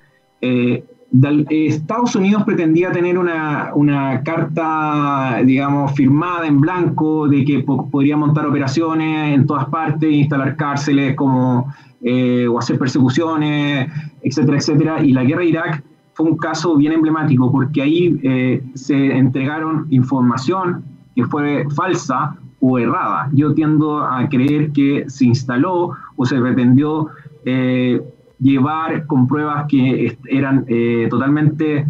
Estados Unidos pretendía tener una, una, carta, digamos, firmada en blanco de que podría montar operaciones en todas partes, instalar cárceles como, eh, o hacer persecuciones, etcétera, etcétera. Y la guerra de Irak fue un caso bien emblemático porque ahí eh, se entregaron información que fue falsa o errada. Yo tiendo a creer que se instaló o se pretendió eh, llevar con pruebas que eran eh, totalmente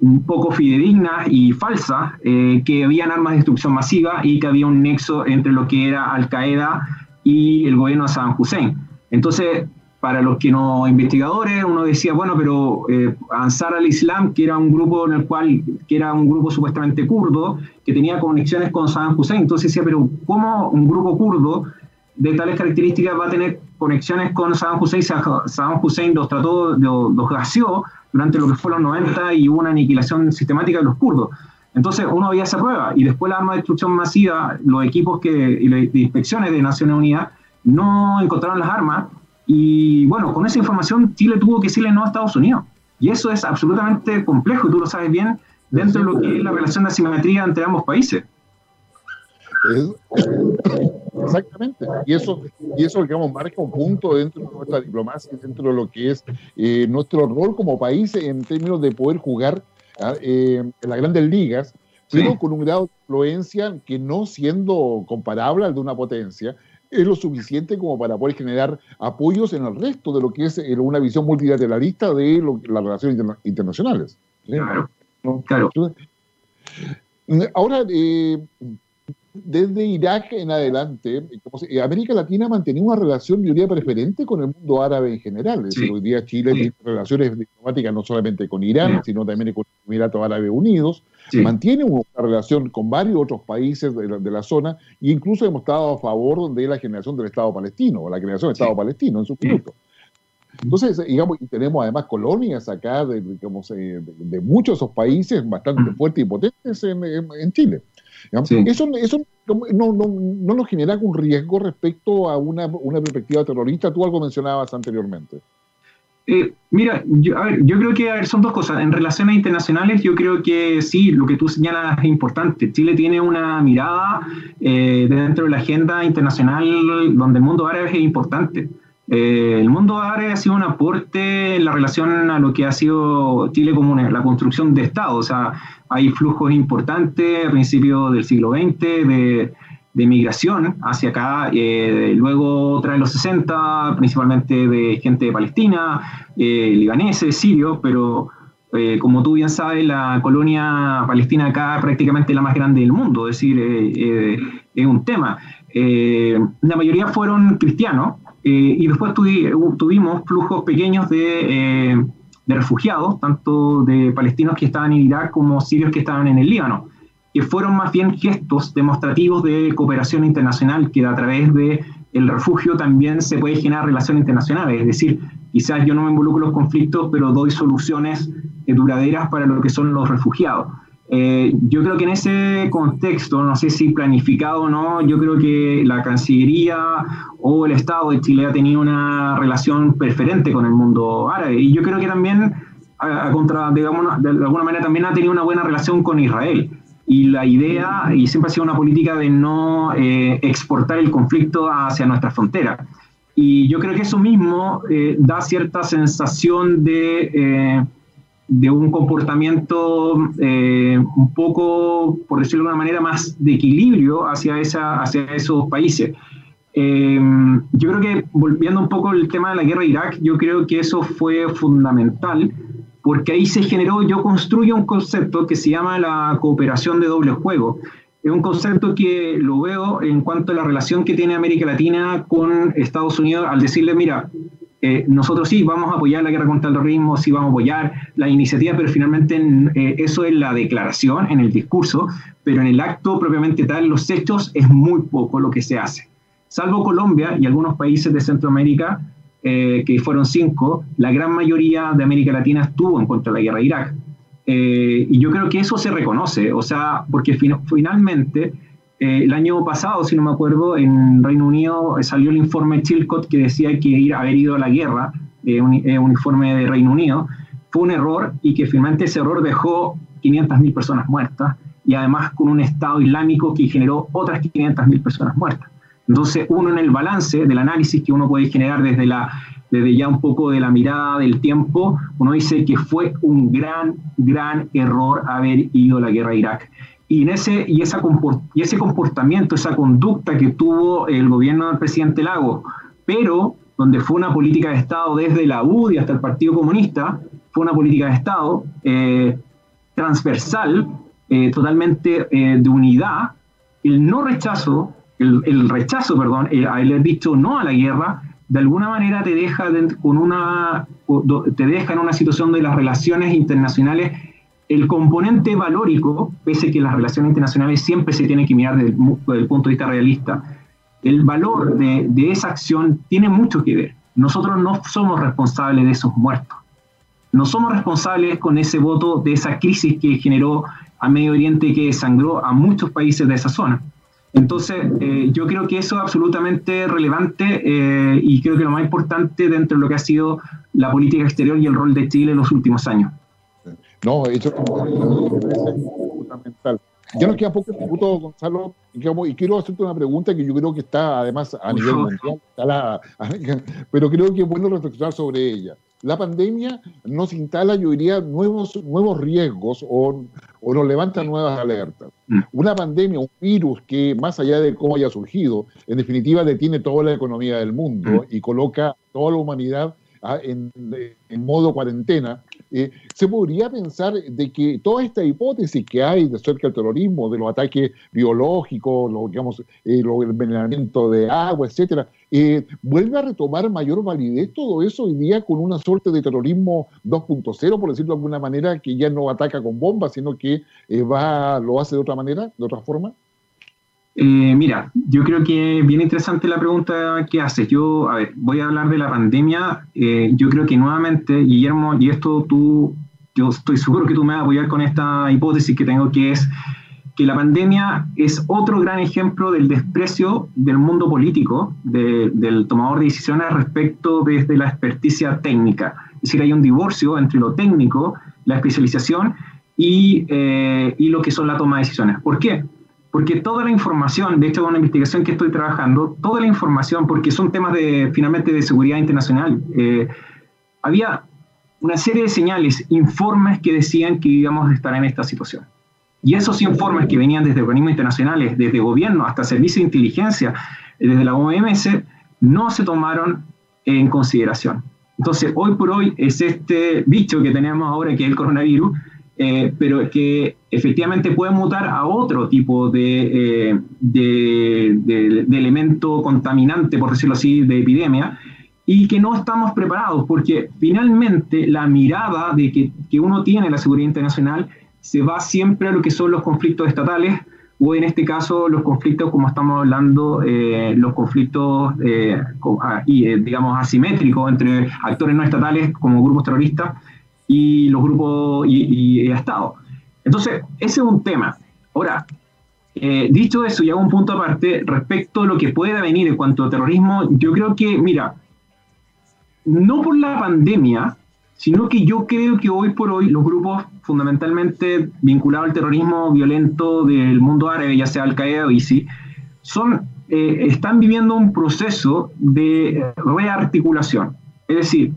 un poco fidedignas y falsas, que habían armas de destrucción masiva y que había un nexo entre lo que era Al Qaeda y el gobierno de Saddam Hussein. Entonces, para los que no investigadores, uno decía, bueno, pero eh, Ansar al-Islam, que era un grupo en el cual, que era un grupo supuestamente kurdo, que tenía conexiones con Saddam Hussein, entonces decía, pero ¿cómo un grupo kurdo de tales características va a tener conexiones con Saddam Hussein? Saddam Hussein los trató, los, gaseó durante lo que fue los 90 y hubo una aniquilación sistemática de los kurdos. Entonces uno veía esa prueba y después la arma de destrucción masiva, los equipos que, y las inspecciones de Naciones Unidas no encontraron las armas y bueno, con esa información Chile tuvo que decirle no a Estados Unidos. Y eso es absolutamente complejo, tú lo sabes bien, dentro de lo que es la relación de asimetría entre ambos países.
Exactamente. Y eso, y eso, digamos, marca un punto dentro de nuestra diplomacia, dentro de lo que es eh, nuestro rol como país en términos de poder jugar ah, eh, en las grandes ligas, pero con un grado de influencia que no siendo comparable al de una potencia, es lo suficiente como para poder generar apoyos en el resto de lo que es eh, una visión multilateralista de las relaciones internacionales. Claro, claro. Ahora, eh, desde Irak en adelante, eh, América Latina mantenía una relación, yo diría, preferente con el mundo árabe en general. hoy día Chile tiene relaciones diplomáticas no solamente con Irán, sino también con los Emiratos Árabes Unidos. Mantiene una relación con varios otros países de la, zona e incluso hemos estado a favor de la generación del Estado palestino, o la creación del Estado palestino en su minuto. Entonces, digamos, y tenemos además colonias acá de, digamos, eh, de, muchos de esos países bastante fuertes y potentes en Chile. Eso, eso no, no, no, nos genera algún riesgo respecto a una, una perspectiva terrorista. Tú algo mencionabas anteriormente.
Eh, mira, yo, a ver, yo creo que son dos cosas. En relaciones internacionales, yo creo que sí, lo que tú señalas es importante. Chile tiene una mirada eh, dentro de la agenda internacional donde el mundo árabe es importante. Eh, el mundo árabe ha sido un aporte en la relación a lo que ha sido Chile como la construcción de Estado. O sea, hay flujos importantes a principios del siglo XX de, de migración hacia acá, eh, luego tras los 60, principalmente de gente de Palestina, eh, libaneses, sirios, pero eh, como tú bien sabes, la colonia palestina acá es prácticamente la más grande del mundo, es decir, es un tema. la mayoría fueron cristianos y después tuvimos flujos pequeños de de refugiados, tanto de palestinos que estaban en Irak como sirios que estaban en el Líbano, que fueron más bien gestos demostrativos de cooperación internacional, que a través de el refugio también se puede generar relaciones internacionales, es decir, quizás yo no me involucro en los conflictos, pero doy soluciones duraderas para lo que son los refugiados. Eh, yo creo que en ese contexto, no sé si planificado o no, yo creo que la Cancillería o el Estado de Chile ha tenido una relación preferente con el mundo árabe. Y yo creo que también, a, contra, digamos, de alguna manera, también ha tenido una buena relación con Israel. Y la idea, y siempre ha sido una política de no eh, exportar el conflicto hacia nuestra frontera. Y yo creo que eso mismo eh, da cierta sensación de de un comportamiento eh, un poco, por decirlo de una manera, más de equilibrio hacia, esa, hacia esos países. Eh, yo creo que, volviendo un poco al tema de la guerra de Irak, yo creo que eso fue fundamental, porque ahí se generó, yo construyo un concepto que se llama la cooperación de doble juego. Es un concepto que lo veo en cuanto a la relación que tiene América Latina con Estados Unidos al decirle, mira, eh, nosotros sí vamos a apoyar la guerra contra el terrorismo, sí vamos a apoyar la iniciativa, pero finalmente eh, eso es la declaración, en el discurso, pero en el acto propiamente tal, los hechos es muy poco lo que se hace. Salvo Colombia y algunos países de Centroamérica, eh, que fueron cinco, la gran mayoría de América Latina estuvo en contra de la guerra de Irak. y yo creo que eso se reconoce, o sea, porque finalmente eh, el año pasado, si no me acuerdo, en Reino Unido salió el informe Chilcot que decía que ir, haber ido a la guerra, eh, un, eh, un, informe de Reino Unido, fue un error y que finalmente ese error dejó 500.000 personas muertas y además con un Estado islámico que generó otras 500.000 personas muertas. Entonces, uno en el balance del análisis que uno puede generar desde la, desde ya un poco de la mirada del tiempo, uno dice que fue un gran, gran error haber ido a la guerra a Irak. Y, ese, y, ese comportamiento, esa conducta que tuvo el gobierno del presidente Lago, pero donde fue una política de Estado desde la UDI hasta el Partido Comunista, fue una política de Estado eh, transversal, eh, totalmente eh, de unidad, el no rechazo, el, rechazo, perdón, a haber dicho no a la guerra, de alguna manera te deja, con una, te deja en una situación de las relaciones internacionales el componente valórico, pese que las relaciones internacionales siempre se tienen que mirar desde el, punto de vista realista, el valor de, de, esa acción tiene mucho que ver. Nosotros no somos responsables de esos muertos. No somos responsables con ese voto de esa crisis que generó a Medio Oriente que sangró a muchos países de esa zona. Entonces, eh, yo creo que eso es absolutamente relevante eh, y creo que lo más importante dentro de lo que ha sido la política exterior y el rol de Chile en los últimos años.
No, eso es fundamental. Ya nos queda poco minuto, Gonzalo, y quiero hacerte una pregunta que yo creo que está además a nivel mundial, pero creo que es bueno reflexionar sobre ella. La pandemia nos instala, yo diría, nuevos, nuevos riesgos o, o nos levanta nuevas alertas. Mm. Una pandemia, un virus que más allá de cómo haya surgido, en definitiva detiene toda la economía del mundo mm. y coloca a toda la humanidad en, modo cuarentena, eh, se podría pensar de que toda esta hipótesis que hay de cerca del terrorismo, de los ataques biológicos, lo, digamos, eh, el envenenamiento de agua, etcétera, eh, vuelve a retomar mayor validez todo eso hoy día con una suerte de terrorismo 2.0, por decirlo de alguna manera, que ya no ataca con bombas, sino que va, lo hace de otra manera, de otra forma.
Eh, mira, yo creo que bien interesante la pregunta que haces. Yo, a ver, voy a hablar de la pandemia. Eh, yo creo que nuevamente, Guillermo, y esto tú, yo estoy seguro que tú me vas a apoyar con esta hipótesis que tengo, que es que la pandemia es otro gran ejemplo del desprecio del mundo político, del tomador de decisiones respecto desde la experticia técnica. Es decir, hay un divorcio entre lo técnico, la especialización y, eh, y lo que son la toma de decisiones. ¿Por qué? Porque toda la información, de hecho con una investigación que estoy trabajando, toda la información, porque son temas de finalmente de seguridad internacional, eh, había una serie de señales, informes que decían que íbamos a estar en esta situación. Y esos informes que venían desde organismos internacionales, desde gobierno hasta servicios de inteligencia, desde la OMS, no se tomaron en consideración. Entonces, hoy por hoy es este bicho que tenemos ahora, que es el coronavirus, eh, pero que efectivamente puede mutar a otro tipo de, eh, de, elemento contaminante, por decirlo así, de epidemia, y que no estamos preparados, porque finalmente la mirada de que, que uno tiene en la seguridad internacional se va siempre a lo que son los conflictos estatales, o en este caso los conflictos, como estamos hablando, eh, los conflictos, ah, digamos, asimétricos entre actores no estatales como grupos terroristas, y los grupos y, y, Estado. Entonces, ese es un tema. Ahora, eh, dicho eso, y hago un punto aparte respecto a lo que pueda venir en cuanto a terrorismo, yo creo que, mira, no por la pandemia, sino que yo creo que hoy por hoy los grupos fundamentalmente vinculados al terrorismo violento del mundo árabe, ya sea Al-Qaeda o ISI, son, eh, están viviendo un proceso de rearticulación. Es decir,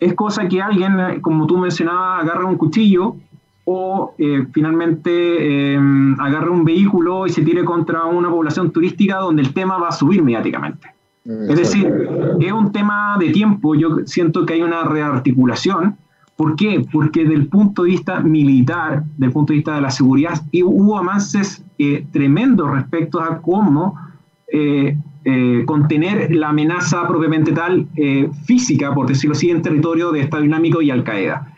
es cosa que alguien, eh, como tú mencionabas, agarre un cuchillo o eh, finalmente em, agarre un vehículo y se tire contra una población turística donde el tema va a subir mediáticamente. Es decir, es un tema de tiempo, yo siento que hay una rearticulación. ¿Por qué? Porque desde el punto de vista militar, desde el punto de vista de la seguridad, hubo avances eh, tremendos respecto a cómo eh, contener la amenaza propiamente tal eh, física, por decirlo así, en territorio de Estado Islámico y Al Qaeda.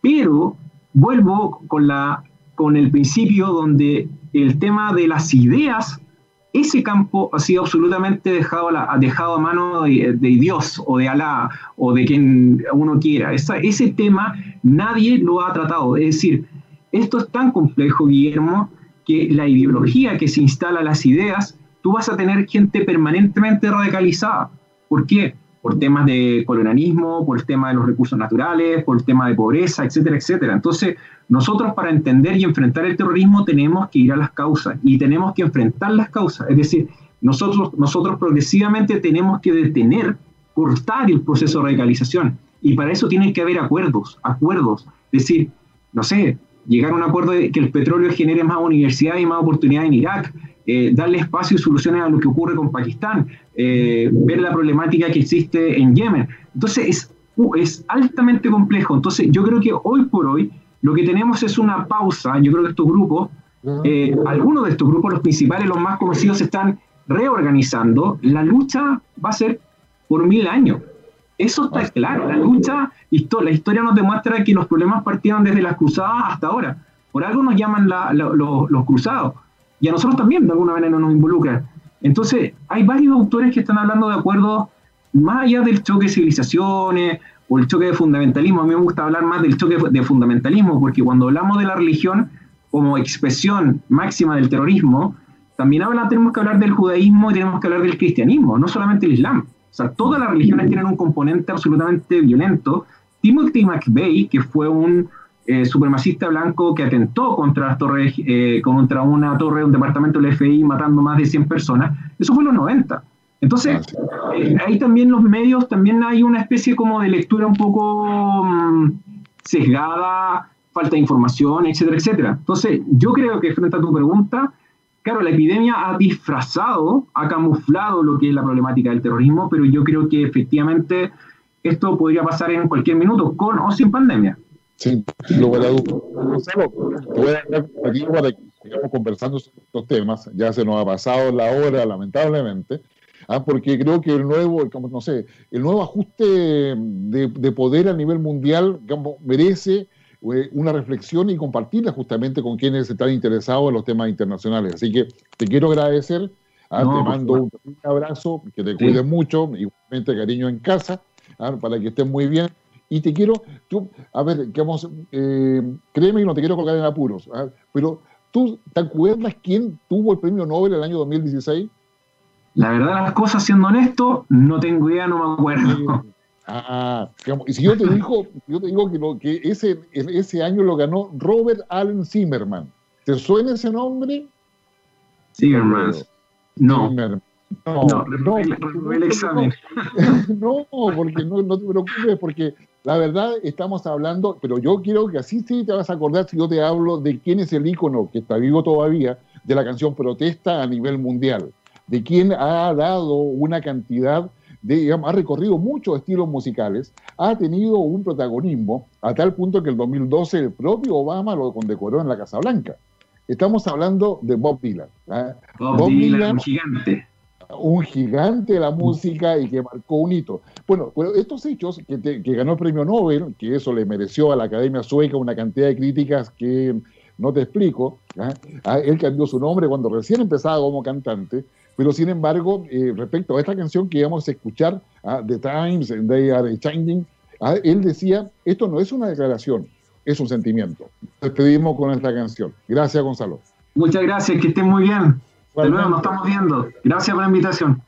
Pero vuelvo con, la, con el principio donde el tema de las ideas, ese campo ha sido absolutamente dejado a, dejado a mano de, Dios o de Alá o de quien uno quiera. ese tema nadie lo ha tratado. Es decir, esto es tan complejo, Guillermo, que la ideología que se instala las ideas tú vas a tener gente permanentemente radicalizada. ¿Por qué? Por temas de colonialismo, por el tema de los recursos naturales, por el tema de pobreza, etcétera, etcétera. Entonces, nosotros para entender y enfrentar el terrorismo tenemos que ir a las causas y tenemos que enfrentar las causas. Es decir, nosotros, nosotros progresivamente tenemos que detener cortar el proceso de radicalización. Y para eso tienen que haber acuerdos, acuerdos. Es decir, no sé, llegar a un acuerdo de que el petróleo genere más universidades y más oportunidades en Irak, eh, darle espacio y soluciones a lo que ocurre con Pakistán, eh, ver la problemática que existe en Yemen. Entonces es, es altamente complejo. Entonces yo creo que hoy por hoy lo que tenemos es una pausa. Yo creo que estos grupos, eh, algunos de estos grupos, los principales, los más conocidos, se están reorganizando. La lucha va a ser por mil años. Eso está claro. La lucha, la historia nos demuestra que los problemas partieron desde las cruzadas hasta ahora. Por algo nos llaman los cruzados y a nosotros también de alguna manera nos involucran. Entonces, hay varios autores que están hablando de acuerdos más allá del choque de civilizaciones o el choque de fundamentalismo. A mí me gusta hablar más del choque de fundamentalismo, porque cuando hablamos de la religión como expresión máxima del terrorismo, también habla, tenemos que hablar del judaísmo y tenemos que hablar del cristianismo, no solamente el islam. O sea, todas las religiones tienen un componente absolutamente violento. Timothy McVeigh, que fue un eh, supremacista blanco que atentó contra las torres, eh, contra una torre de un departamento del FBI matando más de 100 personas. Eso fue en los 90. Entonces, ah, eh, ahí también los medios, también hay una especie como de lectura un poco mm, sesgada, falta de información, etcétera, etcétera. Entonces, yo creo que frente a tu pregunta, claro, la epidemia ha disfrazado, ha camuflado lo que es la problemática del terrorismo, pero yo creo que efectivamente esto podría pasar en cualquier minuto, con o sin pandemia.
Sin lugar a dudas. voy a aquí para que sigamos conversando estos temas. Ya se nos ha pasado la hora, lamentablemente. ¿ah? porque creo que el nuevo, no sé, el nuevo ajuste de, poder a nivel mundial merece eh, una reflexión y compartirla justamente con quienes están interesados en los temas internacionales. Así que te quiero agradecer, ¿ah? te mando un, abrazo, que te cuides mucho, igualmente cariño en casa, ¿ah? para que estés muy bien y te quiero, tú, a ver, que vamos, eh, créeme que no te quiero colgar en apuros, pero ¿tú te acuerdas quién tuvo el premio Nobel el año 2016?
La verdad, las cosas, siendo honesto, no tengo idea, no me acuerdo.
Ah, y si yo te digo, yo te digo que, lo, que ese, ese año lo ganó Robert Allen Zimmerman. ¿Te suena ese nombre?
Zimmerman. No.
Zimmerman. No, no, no, el examen. No, porque no, no te preocupes, porque la verdad, estamos hablando, pero yo quiero que así sí te vas a acordar si yo te hablo de quién es el ícono que está vivo todavía de la canción Protesta a nivel mundial, de quién ha dado una cantidad de, digamos, ha recorrido muchos estilos musicales, ha tenido un protagonismo a tal punto que el 2012 el propio Obama lo condecoró en la Casa Blanca. Estamos hablando de Bob Dylan.
¿ah? Bob, Dylan, un gigante
un gigante de la música y que marcó un hito. Bueno, pero estos hechos, que, ganó el premio Nobel, que eso le mereció a la Academia Sueca una cantidad de críticas que no te explico, ¿ah? Ah, él cambió su nombre cuando recién empezaba como cantante, pero sin embargo, eh, respecto a esta canción que íbamos a escuchar, ¿ah? The Times, They Are Changing, él decía, esto no es una declaración, es un sentimiento. Despedimos con esta canción. Gracias, Gonzalo.
Muchas gracias, que estén muy bien. De nuevo, nos estamos viendo. Gracias por la invitación.